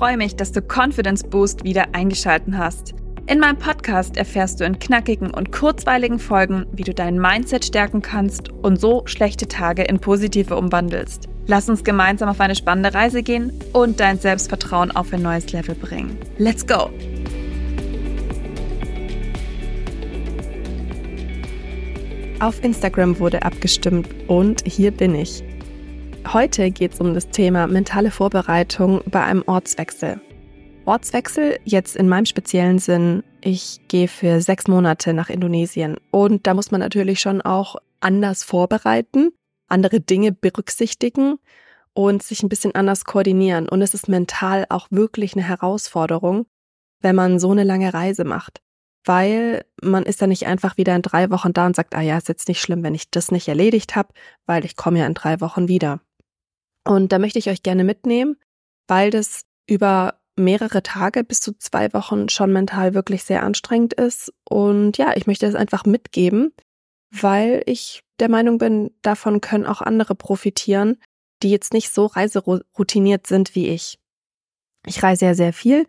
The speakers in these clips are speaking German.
freue mich, dass du Confidence Boost wieder eingeschalten hast. In meinem Podcast erfährst du in knackigen und kurzweiligen Folgen, wie du dein Mindset stärken kannst und so schlechte Tage in positive umwandelst. Lass uns gemeinsam auf eine spannende Reise gehen und dein Selbstvertrauen auf ein neues Level bringen. Let's go! Auf Instagram wurde abgestimmt und hier bin ich. Heute geht es um das Thema mentale Vorbereitung bei einem Ortswechsel. Ortswechsel jetzt in meinem speziellen Sinn, ich gehe für sechs Monate nach Indonesien und da muss man natürlich schon auch anders vorbereiten, andere Dinge berücksichtigen und sich ein bisschen anders koordinieren. Und es ist mental auch wirklich eine Herausforderung, wenn man so eine lange Reise macht. Weil man ist ja nicht einfach wieder in drei Wochen da und sagt, ah ja, ist jetzt nicht schlimm, wenn ich das nicht erledigt habe, weil ich komme ja in drei Wochen wieder. Und da möchte ich euch gerne mitnehmen, weil das über mehrere Tage bis zu zwei Wochen schon mental wirklich sehr anstrengend ist. Und ja, ich möchte es einfach mitgeben, weil ich der Meinung bin, davon können auch andere profitieren, die jetzt nicht so reiseroutiniert sind wie ich. Ich reise ja sehr viel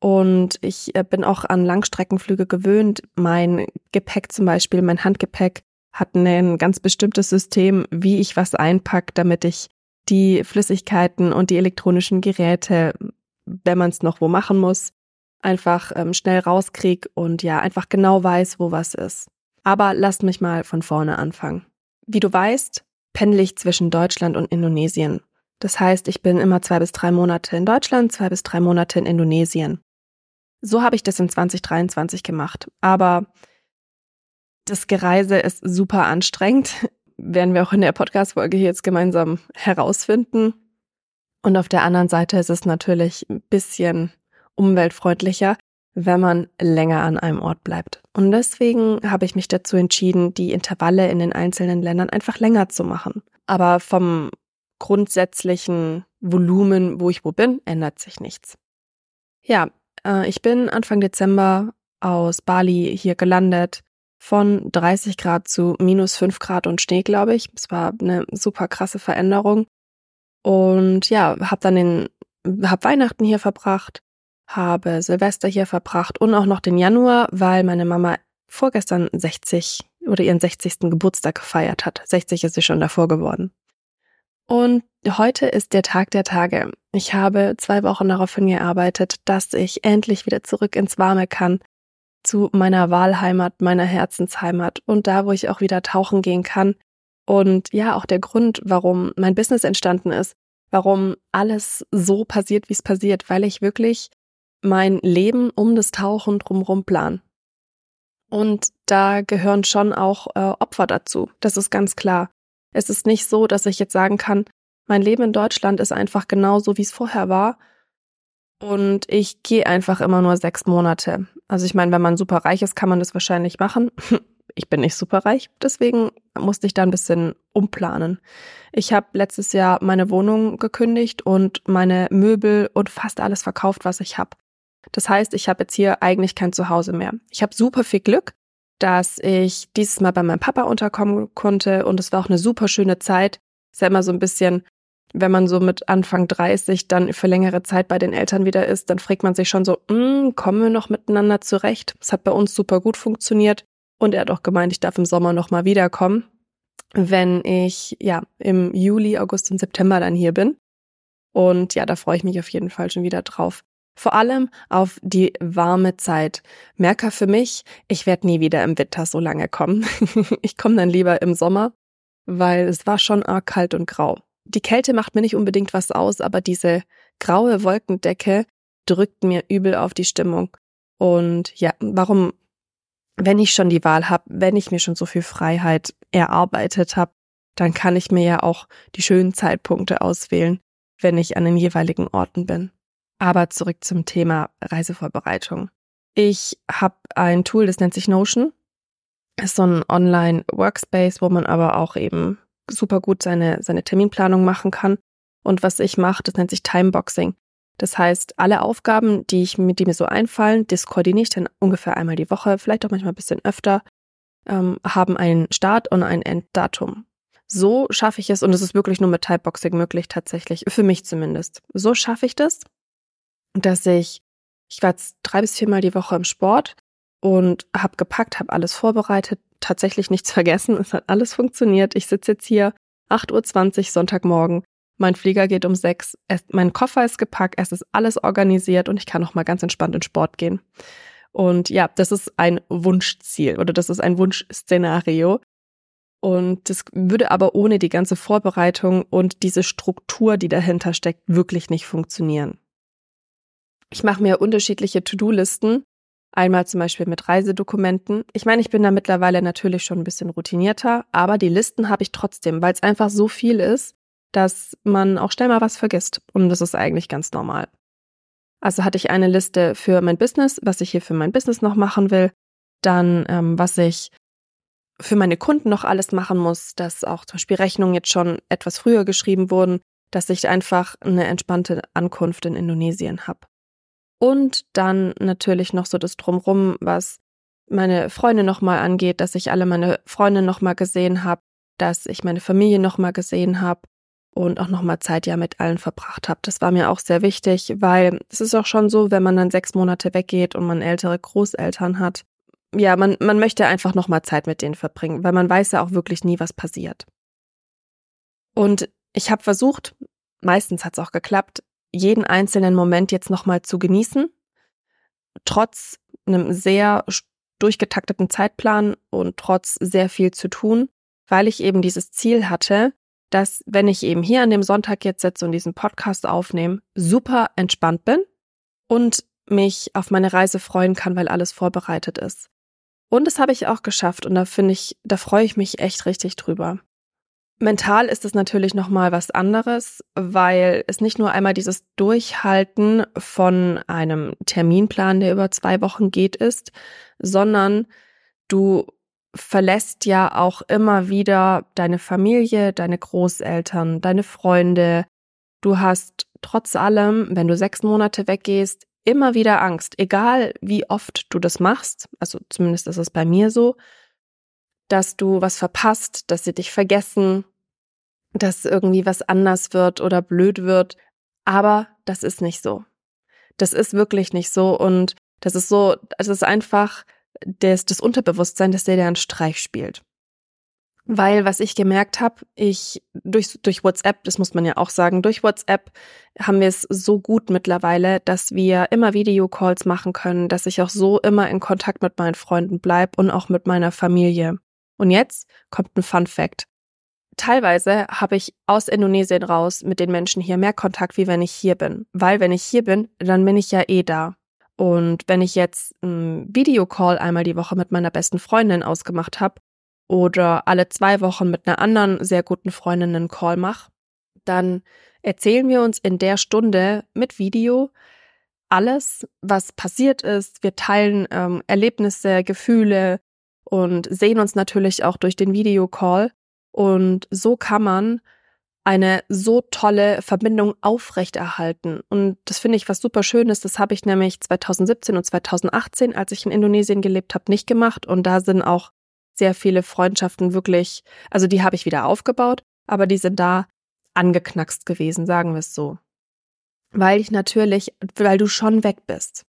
und ich äh, bin auch an Langstreckenflüge gewöhnt. Mein Gepäck zum Beispiel, mein Handgepäck hat ein ganz bestimmtes System, wie ich was einpack, damit ich die Flüssigkeiten und die elektronischen Geräte, wenn man es noch wo machen muss, einfach ähm, schnell rauskrieg und ja, einfach genau weiß, wo was ist. Aber lasst mich mal von vorne anfangen. Wie du weißt, pendle ich zwischen Deutschland und Indonesien. Das heißt, ich bin immer zwei bis drei Monate in Deutschland, zwei bis drei Monate in Indonesien. So habe ich das in 2023 gemacht. Aber das Gereise ist super anstrengend werden wir auch in der Podcast-Folge jetzt gemeinsam herausfinden. Und auf der anderen Seite ist es natürlich ein bisschen umweltfreundlicher, wenn man länger an einem Ort bleibt. Und deswegen habe ich mich dazu entschieden, die Intervalle in den einzelnen Ländern einfach länger zu machen. Aber vom grundsätzlichen Volumen, wo ich wo bin, ändert sich nichts. Ja, äh, ich bin Anfang Dezember aus Bali hier gelandet von 30 Grad zu minus 5 Grad und Schnee, glaube ich. Es war eine super krasse Veränderung. Und ja, habe dann den, hab Weihnachten hier verbracht, habe Silvester hier verbracht und auch noch den Januar, weil meine Mama vorgestern 60 oder ihren 60. Geburtstag gefeiert hat. 60 ist sie schon davor geworden. Und heute ist der Tag der Tage. Ich habe zwei Wochen darauf hingearbeitet, dass ich endlich wieder zurück ins Warme kann, zu meiner Wahlheimat, meiner Herzensheimat und da, wo ich auch wieder tauchen gehen kann. Und ja, auch der Grund, warum mein Business entstanden ist, warum alles so passiert, wie es passiert, weil ich wirklich mein Leben um das Tauchen drumherum plan. Und da gehören schon auch äh, Opfer dazu. Das ist ganz klar. Es ist nicht so, dass ich jetzt sagen kann, mein Leben in Deutschland ist einfach genauso, wie es vorher war und ich gehe einfach immer nur sechs Monate. Also ich meine, wenn man super reich ist, kann man das wahrscheinlich machen. Ich bin nicht super reich, deswegen musste ich da ein bisschen umplanen. Ich habe letztes Jahr meine Wohnung gekündigt und meine Möbel und fast alles verkauft, was ich habe. Das heißt, ich habe jetzt hier eigentlich kein Zuhause mehr. Ich habe super viel Glück, dass ich dieses Mal bei meinem Papa unterkommen konnte und es war auch eine super schöne Zeit. Ist ja immer so ein bisschen, wenn man so mit Anfang 30 dann für längere Zeit bei den Eltern wieder ist, dann fragt man sich schon so, mm, kommen wir noch miteinander zurecht? Es hat bei uns super gut funktioniert und er hat auch gemeint, ich darf im Sommer noch mal wiederkommen, wenn ich ja im Juli, August und September dann hier bin. Und ja, da freue ich mich auf jeden Fall schon wieder drauf. Vor allem auf die warme Zeit. Merker für mich, ich werde nie wieder im Winter so lange kommen. ich komme dann lieber im Sommer, weil es war schon arg kalt und grau die Kälte macht mir nicht unbedingt was aus, aber diese graue Wolkendecke drückt mir übel auf die Stimmung. Und ja, warum, wenn ich schon die Wahl habe, wenn ich mir schon so viel Freiheit erarbeitet habe, dann kann ich mir ja auch die schönen Zeitpunkte auswählen, wenn ich an den jeweiligen Orten bin. Aber zurück zum Thema Reisevorbereitung. Ich habe ein Tool, das nennt sich Notion. Das ist so ein Online-Workspace, wo man aber auch eben super gut seine, seine Terminplanung machen kann. Und was ich mache, das nennt sich Timeboxing. Das heißt, alle Aufgaben, die, ich, die mir so einfallen, das koordiniere ich dann ungefähr einmal die Woche, vielleicht auch manchmal ein bisschen öfter, ähm, haben einen Start- und ein Enddatum. So schaffe ich es, und es ist wirklich nur mit Timeboxing möglich tatsächlich, für mich zumindest. So schaffe ich das, dass ich, ich war jetzt drei bis viermal die Woche im Sport und habe gepackt, habe alles vorbereitet, tatsächlich nichts vergessen, es hat alles funktioniert. Ich sitze jetzt hier 8.20 Uhr Sonntagmorgen, mein Flieger geht um sechs, mein Koffer ist gepackt, es ist alles organisiert und ich kann noch mal ganz entspannt in Sport gehen. Und ja, das ist ein Wunschziel oder das ist ein Wunschszenario. Und das würde aber ohne die ganze Vorbereitung und diese Struktur, die dahinter steckt, wirklich nicht funktionieren. Ich mache mir unterschiedliche To-Do-Listen. Einmal zum Beispiel mit Reisedokumenten. Ich meine, ich bin da mittlerweile natürlich schon ein bisschen routinierter, aber die Listen habe ich trotzdem, weil es einfach so viel ist, dass man auch schnell mal was vergisst. Und das ist eigentlich ganz normal. Also hatte ich eine Liste für mein Business, was ich hier für mein Business noch machen will. Dann, ähm, was ich für meine Kunden noch alles machen muss, dass auch zum Beispiel Rechnungen jetzt schon etwas früher geschrieben wurden, dass ich einfach eine entspannte Ankunft in Indonesien habe. Und dann natürlich noch so das Drumrum, was meine Freunde nochmal angeht, dass ich alle meine Freunde nochmal gesehen habe, dass ich meine Familie nochmal gesehen habe und auch nochmal Zeit ja mit allen verbracht habe. Das war mir auch sehr wichtig, weil es ist auch schon so, wenn man dann sechs Monate weggeht und man ältere Großeltern hat, ja, man, man möchte einfach nochmal Zeit mit denen verbringen, weil man weiß ja auch wirklich nie, was passiert. Und ich habe versucht, meistens hat es auch geklappt, jeden einzelnen Moment jetzt nochmal zu genießen, trotz einem sehr durchgetakteten Zeitplan und trotz sehr viel zu tun, weil ich eben dieses Ziel hatte, dass wenn ich eben hier an dem Sonntag jetzt sitze und diesen Podcast aufnehme, super entspannt bin und mich auf meine Reise freuen kann, weil alles vorbereitet ist. Und das habe ich auch geschafft und da finde ich, da freue ich mich echt richtig drüber. Mental ist es natürlich nochmal was anderes, weil es nicht nur einmal dieses Durchhalten von einem Terminplan, der über zwei Wochen geht, ist, sondern du verlässt ja auch immer wieder deine Familie, deine Großeltern, deine Freunde. Du hast trotz allem, wenn du sechs Monate weggehst, immer wieder Angst, egal wie oft du das machst, also zumindest ist es bei mir so, dass du was verpasst, dass sie dich vergessen, dass irgendwie was anders wird oder blöd wird. Aber das ist nicht so. Das ist wirklich nicht so. Und das ist so, es ist einfach das, das Unterbewusstsein, der dir einen Streich spielt. Weil, was ich gemerkt habe, ich durch, durch WhatsApp, das muss man ja auch sagen, durch WhatsApp haben wir es so gut mittlerweile, dass wir immer Videocalls machen können, dass ich auch so immer in Kontakt mit meinen Freunden bleib und auch mit meiner Familie. Und jetzt kommt ein Fun Fact. Teilweise habe ich aus Indonesien raus mit den Menschen hier mehr Kontakt, wie wenn ich hier bin. Weil wenn ich hier bin, dann bin ich ja eh da. Und wenn ich jetzt einen Videocall einmal die Woche mit meiner besten Freundin ausgemacht habe, oder alle zwei Wochen mit einer anderen sehr guten Freundin einen Call mache, dann erzählen wir uns in der Stunde mit Video alles, was passiert ist. Wir teilen ähm, Erlebnisse, Gefühle und sehen uns natürlich auch durch den Videocall. Und so kann man eine so tolle Verbindung aufrechterhalten. Und das finde ich was super Schönes. Das habe ich nämlich 2017 und 2018, als ich in Indonesien gelebt habe, nicht gemacht. Und da sind auch sehr viele Freundschaften wirklich, also die habe ich wieder aufgebaut, aber die sind da angeknackst gewesen, sagen wir es so. Weil ich natürlich, weil du schon weg bist.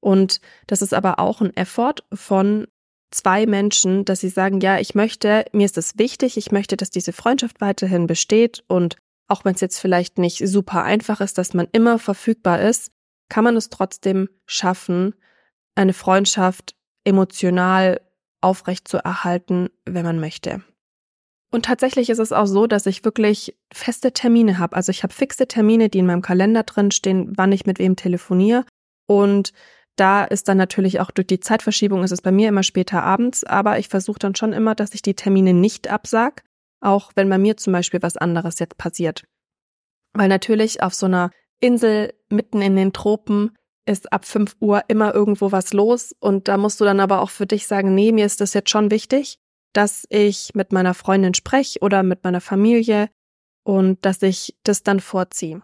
Und das ist aber auch ein Effort von zwei Menschen, dass sie sagen, ja, ich möchte, mir ist es wichtig, ich möchte, dass diese Freundschaft weiterhin besteht und auch wenn es jetzt vielleicht nicht super einfach ist, dass man immer verfügbar ist, kann man es trotzdem schaffen, eine Freundschaft emotional aufrecht zu erhalten, wenn man möchte. Und tatsächlich ist es auch so, dass ich wirklich feste Termine habe. Also ich habe fixe Termine, die in meinem Kalender drin stehen, wann ich mit wem telefoniere. Und da ist dann natürlich auch durch die Zeitverschiebung ist es bei mir immer später abends, aber ich versuche dann schon immer, dass ich die Termine nicht absag, auch wenn bei mir zum Beispiel was anderes jetzt passiert. Weil natürlich auf so einer Insel mitten in den Tropen ist ab 5 Uhr immer irgendwo was los und da musst du dann aber auch für dich sagen, nee, mir ist das jetzt schon wichtig, dass ich mit meiner Freundin spreche oder mit meiner Familie und dass ich das dann vorziehe.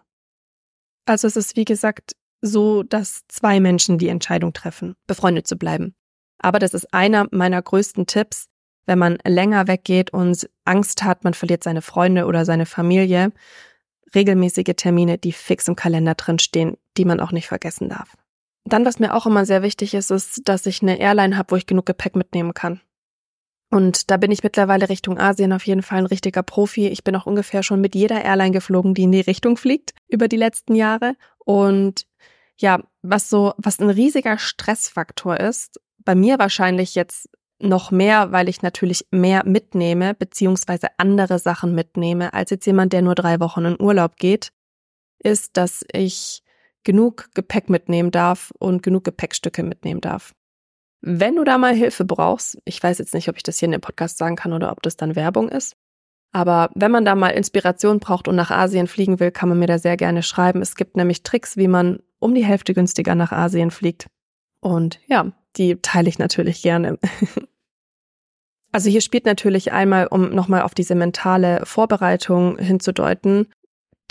Also es ist wie gesagt so, dass zwei Menschen die Entscheidung treffen, befreundet zu bleiben. Aber das ist einer meiner größten Tipps, wenn man länger weggeht und Angst hat, man verliert seine Freunde oder seine Familie, regelmäßige Termine, die fix im Kalender drin stehen, die man auch nicht vergessen darf. Dann, was mir auch immer sehr wichtig ist, ist, dass ich eine Airline habe, wo ich genug Gepäck mitnehmen kann. Und da bin ich mittlerweile Richtung Asien auf jeden Fall ein richtiger Profi. Ich bin auch ungefähr schon mit jeder Airline geflogen, die in die Richtung fliegt über die letzten Jahre. Und ja, was so, was ein riesiger Stressfaktor ist, bei mir wahrscheinlich jetzt noch mehr, weil ich natürlich mehr mitnehme, beziehungsweise andere Sachen mitnehme, als jetzt jemand, der nur drei Wochen in Urlaub geht, ist, dass ich genug Gepäck mitnehmen darf und genug Gepäckstücke mitnehmen darf. Wenn du da mal Hilfe brauchst, ich weiß jetzt nicht, ob ich das hier in dem Podcast sagen kann oder ob das dann Werbung ist, aber wenn man da mal Inspiration braucht und nach Asien fliegen will, kann man mir da sehr gerne schreiben. Es gibt nämlich Tricks, wie man um die Hälfte günstiger nach Asien fliegt. Und ja, die teile ich natürlich gerne. also hier spielt natürlich einmal, um nochmal auf diese mentale Vorbereitung hinzudeuten,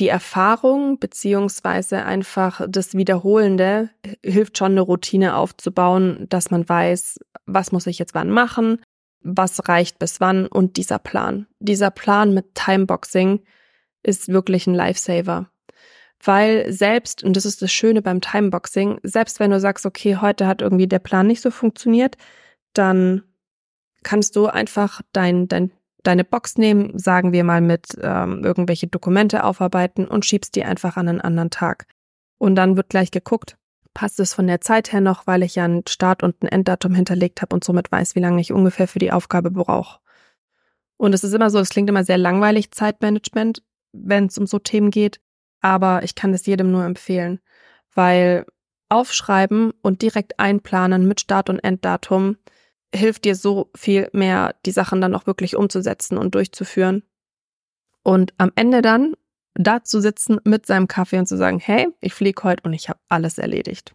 die Erfahrung beziehungsweise einfach das Wiederholende hilft schon eine Routine aufzubauen, dass man weiß, was muss ich jetzt wann machen, was reicht bis wann und dieser Plan. Dieser Plan mit Timeboxing ist wirklich ein Lifesaver. Weil selbst, und das ist das Schöne beim Timeboxing, selbst wenn du sagst, okay, heute hat irgendwie der Plan nicht so funktioniert, dann kannst du einfach dein, dein deine Box nehmen, sagen wir mal mit ähm, irgendwelche Dokumente aufarbeiten und schiebst die einfach an einen anderen Tag. Und dann wird gleich geguckt, passt es von der Zeit her noch, weil ich ja ein Start- und ein Enddatum hinterlegt habe und somit weiß, wie lange ich ungefähr für die Aufgabe brauche. Und es ist immer so, es klingt immer sehr langweilig, Zeitmanagement, wenn es um so Themen geht, aber ich kann es jedem nur empfehlen, weil aufschreiben und direkt einplanen mit Start- und Enddatum hilft dir so viel mehr, die Sachen dann auch wirklich umzusetzen und durchzuführen. Und am Ende dann da zu sitzen mit seinem Kaffee und zu sagen, hey, ich fliege heute und ich habe alles erledigt.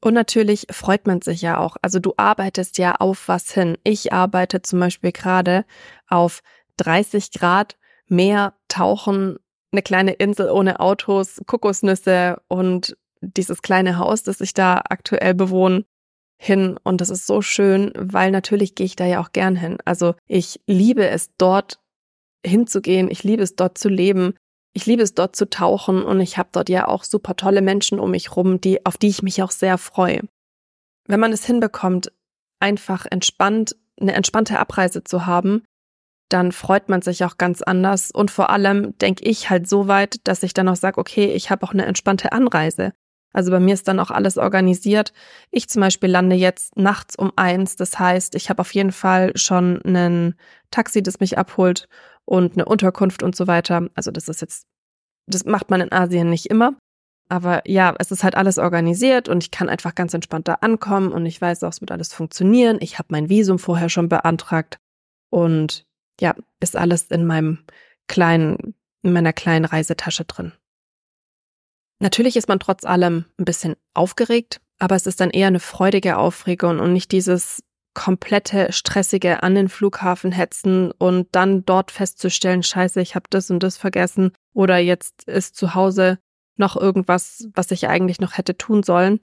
Und natürlich freut man sich ja auch. Also du arbeitest ja auf was hin. Ich arbeite zum Beispiel gerade auf 30 Grad Meer, Tauchen, eine kleine Insel ohne Autos, Kokosnüsse und dieses kleine Haus, das ich da aktuell bewohne hin und das ist so schön, weil natürlich gehe ich da ja auch gern hin. Also ich liebe es dort hinzugehen, ich liebe es dort zu leben, ich liebe es dort zu tauchen und ich habe dort ja auch super tolle Menschen um mich rum, die auf die ich mich auch sehr freue. Wenn man es hinbekommt, einfach entspannt eine entspannte Abreise zu haben, dann freut man sich auch ganz anders und vor allem denke ich halt so weit, dass ich dann auch sage, okay, ich habe auch eine entspannte Anreise. Also bei mir ist dann auch alles organisiert. Ich zum Beispiel lande jetzt nachts um eins. Das heißt, ich habe auf jeden Fall schon ein Taxi, das mich abholt und eine Unterkunft und so weiter. Also das ist jetzt, das macht man in Asien nicht immer. Aber ja, es ist halt alles organisiert und ich kann einfach ganz entspannt da ankommen und ich weiß auch, es wird alles funktionieren. Ich habe mein Visum vorher schon beantragt und ja, ist alles in meinem kleinen, in meiner kleinen Reisetasche drin. Natürlich ist man trotz allem ein bisschen aufgeregt, aber es ist dann eher eine freudige Aufregung und nicht dieses komplette stressige an den Flughafen hetzen und dann dort festzustellen, scheiße, ich habe das und das vergessen oder jetzt ist zu Hause noch irgendwas, was ich eigentlich noch hätte tun sollen.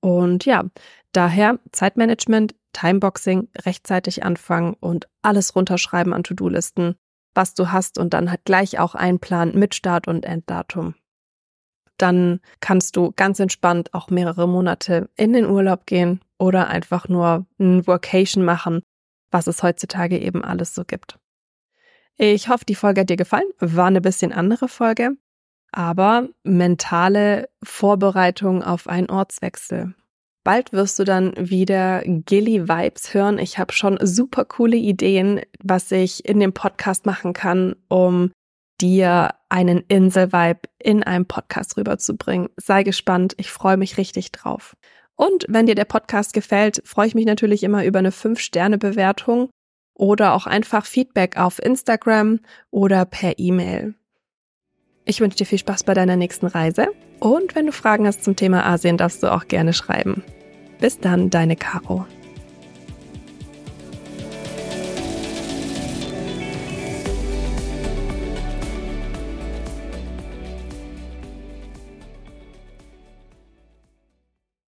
Und ja, daher Zeitmanagement, Timeboxing, rechtzeitig anfangen und alles runterschreiben an To-Do-Listen, was du hast und dann halt gleich auch einplanen mit Start- und Enddatum dann kannst du ganz entspannt auch mehrere Monate in den Urlaub gehen oder einfach nur ein Workation machen, was es heutzutage eben alles so gibt. Ich hoffe, die Folge hat dir gefallen. War eine bisschen andere Folge, aber mentale Vorbereitung auf einen Ortswechsel. Bald wirst du dann wieder Gilly Vibes hören. Ich habe schon super coole Ideen, was ich in dem Podcast machen kann, um dir einen Inselvibe in einem Podcast rüberzubringen. Sei gespannt, ich freue mich richtig drauf. Und wenn dir der Podcast gefällt, freue ich mich natürlich immer über eine 5-Sterne-Bewertung oder auch einfach Feedback auf Instagram oder per E-Mail. Ich wünsche dir viel Spaß bei deiner nächsten Reise und wenn du Fragen hast zum Thema Asien, darfst du auch gerne schreiben. Bis dann, deine Caro.